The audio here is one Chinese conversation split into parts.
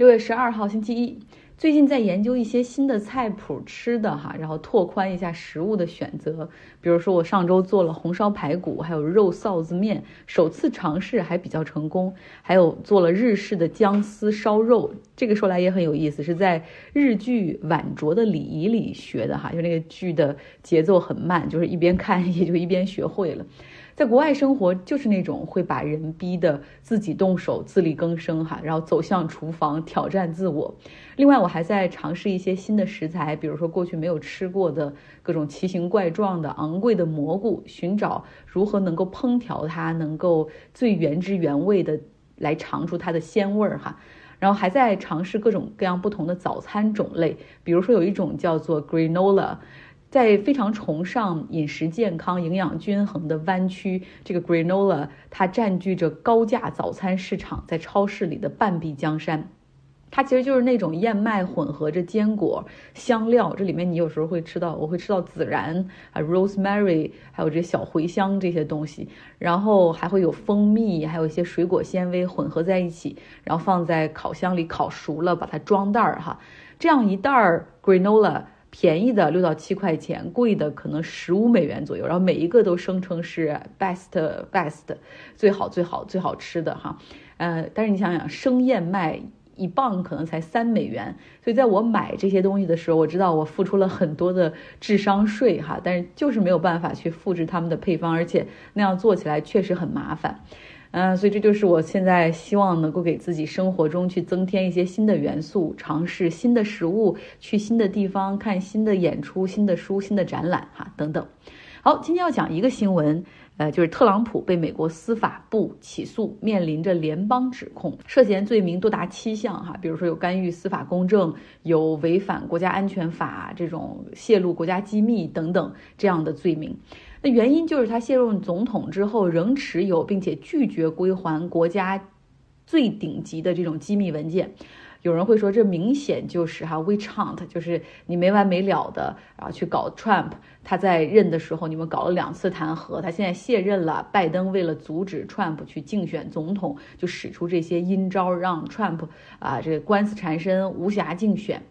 六月十二号星期一。最近在研究一些新的菜谱吃的哈，然后拓宽一下食物的选择。比如说我上周做了红烧排骨，还有肉臊子面，首次尝试还比较成功。还有做了日式的姜丝烧肉，这个说来也很有意思，是在日剧晚酌的礼仪里学的哈，就那个剧的节奏很慢，就是一边看 也就一边学会了。在国外生活就是那种会把人逼得自己动手、自力更生哈，然后走向厨房挑战自我。另外，我还在尝试一些新的食材，比如说过去没有吃过的各种奇形怪状的昂贵的蘑菇，寻找如何能够烹调它，能够最原汁原味的来尝出它的鲜味儿哈。然后还在尝试各种各样不同的早餐种类，比如说有一种叫做 granola。在非常崇尚饮食健康、营养均衡的湾区，这个 granola 它占据着高价早餐市场在超市里的半壁江山。它其实就是那种燕麦混合着坚果、香料，这里面你有时候会吃到，我会吃到孜然啊、rosemary，还有这小茴香这些东西，然后还会有蜂蜜，还有一些水果纤维混合在一起，然后放在烤箱里烤熟了，把它装袋儿哈，这样一袋儿 granola。便宜的六到七块钱，贵的可能十五美元左右，然后每一个都声称是 best best 最好最好最好吃的哈，呃，但是你想想生燕麦一磅可能才三美元，所以在我买这些东西的时候，我知道我付出了很多的智商税哈，但是就是没有办法去复制他们的配方，而且那样做起来确实很麻烦。嗯，所以这就是我现在希望能够给自己生活中去增添一些新的元素，尝试新的食物，去新的地方看新的演出、新的书、新的展览，哈，等等。好，今天要讲一个新闻，呃，就是特朗普被美国司法部起诉，面临着联邦指控，涉嫌罪名多达七项，哈，比如说有干预司法公正，有违反国家安全法这种泄露国家机密等等这样的罪名。那原因就是他卸任总统之后，仍持有并且拒绝归还国家最顶级的这种机密文件。有人会说，这明显就是哈 w e c h a t 就是你没完没了的，啊去搞 Trump。他在任的时候，你们搞了两次弹劾，他现在卸任了。拜登为了阻止 Trump 去竞选总统，就使出这些阴招，让 Trump 啊这个官司缠身，无暇竞选。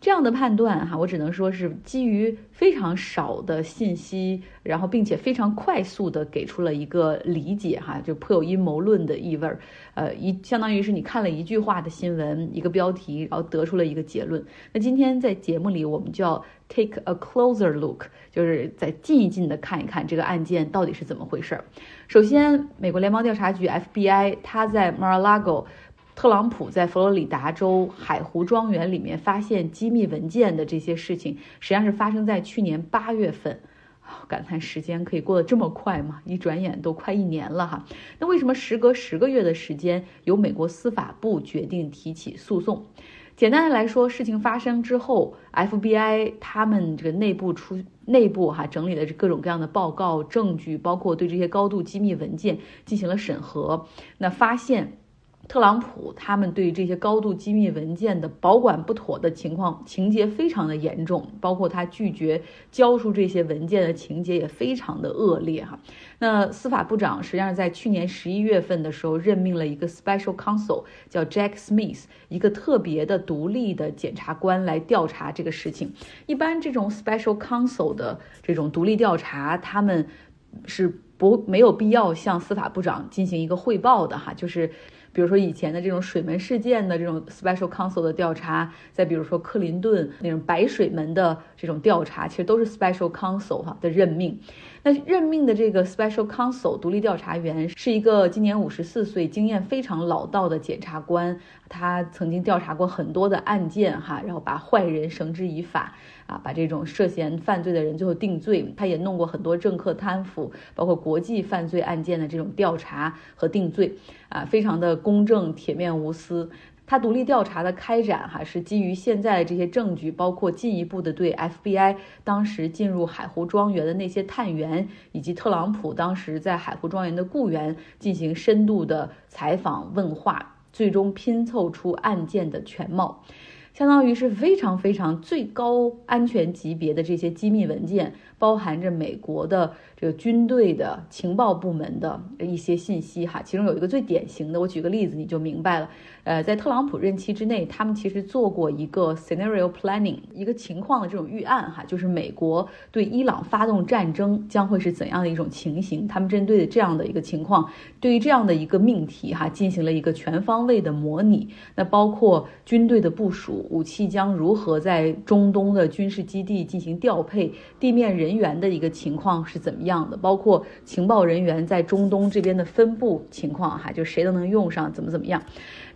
这样的判断哈，我只能说是基于非常少的信息，然后并且非常快速的给出了一个理解哈，就颇有阴谋论的意味儿。呃，一相当于是你看了一句话的新闻，一个标题，然后得出了一个结论。那今天在节目里，我们就要 take a closer look，就是再近一近的看一看这个案件到底是怎么回事儿。首先，美国联邦调查局 FBI，它在 Mar-a-Lago。特朗普在佛罗里达州海湖庄园里面发现机密文件的这些事情，实际上是发生在去年八月份。感叹时间可以过得这么快吗？一转眼都快一年了哈。那为什么时隔十个月的时间，由美国司法部决定提起诉讼？简单的来说，事情发生之后，FBI 他们这个内部出内部哈整理了各种各样的报告、证据，包括对这些高度机密文件进行了审核，那发现。特朗普他们对这些高度机密文件的保管不妥的情况，情节非常的严重，包括他拒绝交出这些文件的情节也非常的恶劣哈。那司法部长实际上在去年十一月份的时候任命了一个 special counsel，叫 Jack Smith，一个特别的独立的检察官来调查这个事情。一般这种 special counsel 的这种独立调查，他们是不没有必要向司法部长进行一个汇报的哈，就是。比如说以前的这种水门事件的这种 special counsel 的调查，再比如说克林顿那种白水门的这种调查，其实都是 special counsel 哈的任命。那任命的这个 special counsel 独立调查员是一个今年五十四岁、经验非常老道的检察官，他曾经调查过很多的案件哈，然后把坏人绳之以法。啊，把这种涉嫌犯罪的人最后定罪，他也弄过很多政客贪腐，包括国际犯罪案件的这种调查和定罪，啊，非常的公正、铁面无私。他独立调查的开展，哈，是基于现在的这些证据，包括进一步的对 FBI 当时进入海湖庄园的那些探员，以及特朗普当时在海湖庄园的雇员进行深度的采访问话，最终拼凑出案件的全貌。相当于是非常非常最高安全级别的这些机密文件，包含着美国的这个军队的情报部门的一些信息哈。其中有一个最典型的，我举个例子你就明白了。呃，在特朗普任期之内，他们其实做过一个 scenario planning，一个情况的这种预案哈，就是美国对伊朗发动战争将会是怎样的一种情形。他们针对的这样的一个情况，对于这样的一个命题哈，进行了一个全方位的模拟。那包括军队的部署、武器将如何在中东的军事基地进行调配、地面人员的一个情况是怎么样的，包括情报人员在中东这边的分布情况哈，就谁都能用上，怎么怎么样。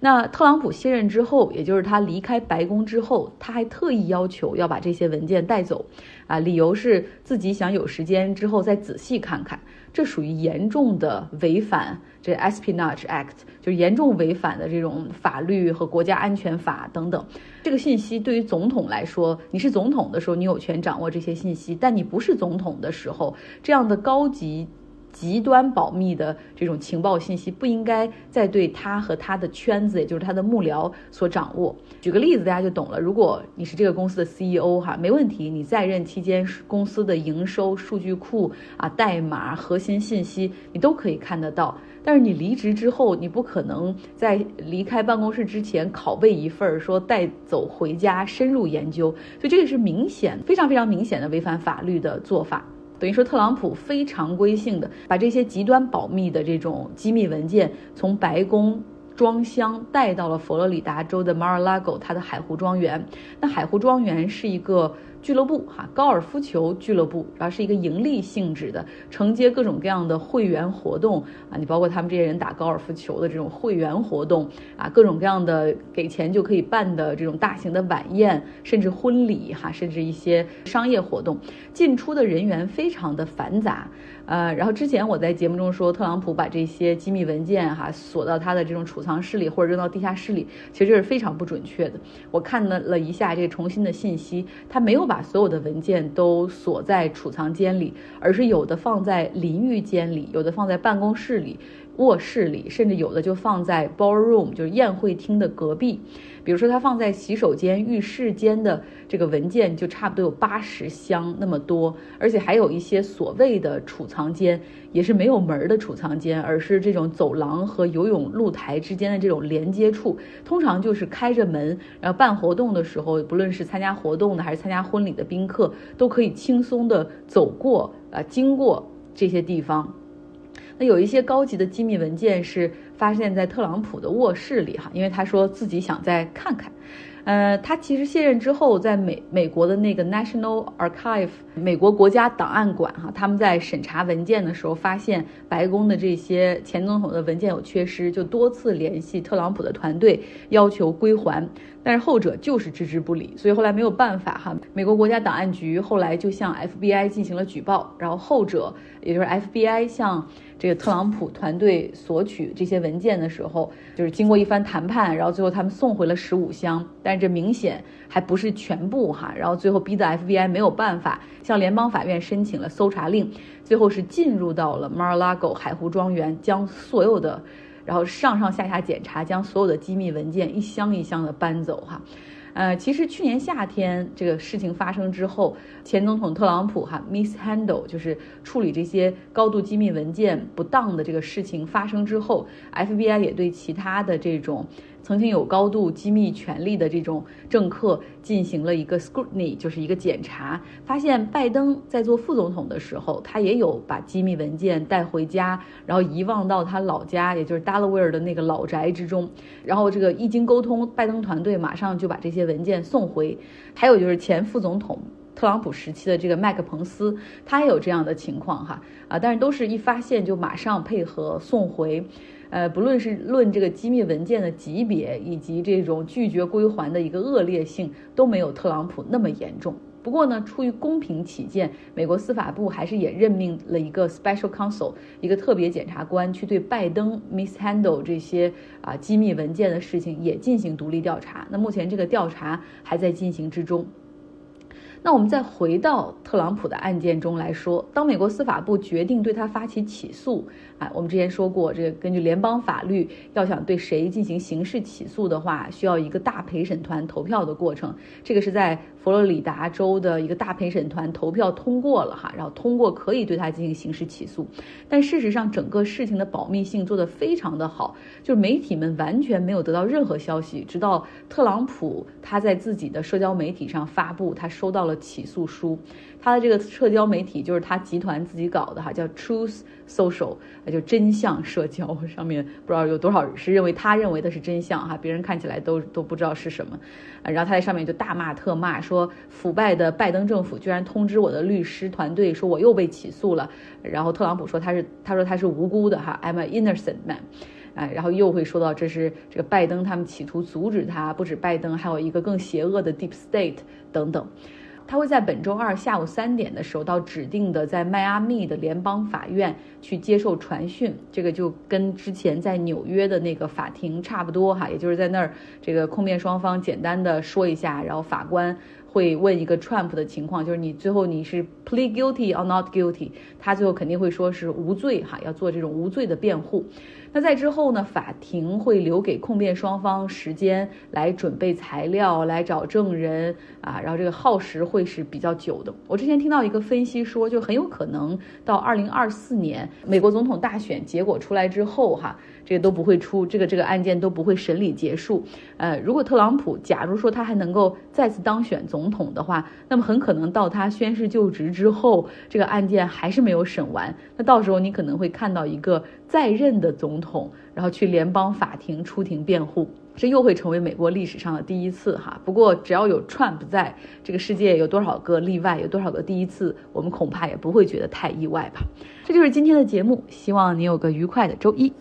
那特朗普卸任之后，也就是他离开白宫之后，他还特意要求要把这些文件带走，啊，理由是自己想有时间之后再仔细看看。这属于严重的违反这 Espionage Act，就是严重违反的这种法律和国家安全法等等。这个信息对于总统来说，你是总统的时候，你有权掌握这些信息；但你不是总统的时候，这样的高级。极端保密的这种情报信息不应该再对他和他的圈子，也就是他的幕僚所掌握。举个例子，大家就懂了。如果你是这个公司的 CEO 哈，没问题，你在任期间公司的营收、数据库啊、代码、核心信息你都可以看得到。但是你离职之后，你不可能在离开办公室之前拷贝一份儿，说带走回家深入研究。所以这个是明显、非常非常明显的违反法律的做法。等于说，特朗普非常规性的把这些极端保密的这种机密文件从白宫装箱带到了佛罗里达州的 Mar-a-Lago，他的海湖庄园。那海湖庄园是一个。俱乐部哈，高尔夫球俱乐部，然后是一个盈利性质的，承接各种各样的会员活动啊，你包括他们这些人打高尔夫球的这种会员活动啊，各种各样的给钱就可以办的这种大型的晚宴，甚至婚礼哈，甚至一些商业活动，进出的人员非常的繁杂。呃，然后之前我在节目中说，特朗普把这些机密文件哈锁到他的这种储藏室里，或者扔到地下室里，其实这是非常不准确的。我看了了一下这个重新的信息，他没有把所有的文件都锁在储藏间里，而是有的放在淋浴间里，有的放在办公室里。卧室里，甚至有的就放在 ballroom，就是宴会厅的隔壁。比如说，它放在洗手间、浴室间的这个文件，就差不多有八十箱那么多。而且还有一些所谓的储藏间，也是没有门的储藏间，而是这种走廊和游泳露台之间的这种连接处，通常就是开着门，然后办活动的时候，不论是参加活动的还是参加婚礼的宾客，都可以轻松的走过啊，经过这些地方。那有一些高级的机密文件是发现在特朗普的卧室里哈，因为他说自己想再看看。呃，他其实卸任之后，在美美国的那个 National Archive 美国国家档案馆哈，他们在审查文件的时候，发现白宫的这些前总统的文件有缺失，就多次联系特朗普的团队要求归还，但是后者就是置之不理，所以后来没有办法哈，美国国家档案局后来就向 FBI 进行了举报，然后后者也就是 FBI 向。这个特朗普团队索取这些文件的时候，就是经过一番谈判，然后最后他们送回了十五箱，但是这明显还不是全部哈，然后最后逼得 FBI 没有办法向联邦法院申请了搜查令，最后是进入到了 Mar-a-Lago 海湖庄园，将所有的，然后上上下下检查，将所有的机密文件一箱一箱的搬走哈。呃，其实去年夏天这个事情发生之后，前总统特朗普哈 mishandle 就是处理这些高度机密文件不当的这个事情发生之后，FBI 也对其他的这种。曾经有高度机密权力的这种政客进行了一个 scrutiny，就是一个检查，发现拜登在做副总统的时候，他也有把机密文件带回家，然后遗忘到他老家，也就是 Delaware 的那个老宅之中。然后这个一经沟通，拜登团队马上就把这些文件送回。还有就是前副总统特朗普时期的这个麦克彭斯，他也有这样的情况哈啊，但是都是一发现就马上配合送回。呃，不论是论这个机密文件的级别，以及这种拒绝归还的一个恶劣性，都没有特朗普那么严重。不过呢，出于公平起见，美国司法部还是也任命了一个 special counsel，一个特别检察官，去对拜登 mishandle 这些啊机密文件的事情也进行独立调查。那目前这个调查还在进行之中。那我们再回到特朗普的案件中来说，当美国司法部决定对他发起起诉，啊，我们之前说过，这个根据联邦法律，要想对谁进行刑事起诉的话，需要一个大陪审团投票的过程。这个是在佛罗里达州的一个大陪审团投票通过了哈，然后通过可以对他进行刑事起诉。但事实上，整个事情的保密性做得非常的好，就是媒体们完全没有得到任何消息，直到特朗普他在自己的社交媒体上发布他收到了起诉书。他的这个社交媒体就是他集团自己搞的哈，叫 Truth Social，就真相社交上面不知道有多少人是认为他认为的是真相哈，别人看起来都都不知道是什么。然后他在上面就大骂特骂，说腐败的拜登政府居然通知我的律师团队说我又被起诉了。然后特朗普说他是他说他是无辜的哈，I'm an innocent man。哎，然后又会说到这是这个拜登他们企图阻止他，不止拜登，还有一个更邪恶的 Deep State 等等。他会在本周二下午三点的时候到指定的在迈阿密的联邦法院去接受传讯，这个就跟之前在纽约的那个法庭差不多哈，也就是在那儿这个控辩双方简单的说一下，然后法官会问一个 Trump 的情况，就是你最后你是 plead guilty or not guilty，他最后肯定会说是无罪哈，要做这种无罪的辩护。那在之后呢？法庭会留给控辩双方时间来准备材料，来找证人啊，然后这个耗时会是比较久的。我之前听到一个分析说，就很有可能到二零二四年美国总统大选结果出来之后，哈，这都不会出，这个这个案件都不会审理结束。呃，如果特朗普假如说他还能够再次当选总统的话，那么很可能到他宣誓就职之后，这个案件还是没有审完。那到时候你可能会看到一个在任的总。统，然后去联邦法庭出庭辩护，这又会成为美国历史上的第一次哈。不过只要有 Trump 在这个世界，有多少个例外，有多少个第一次，我们恐怕也不会觉得太意外吧。这就是今天的节目，希望你有个愉快的周一。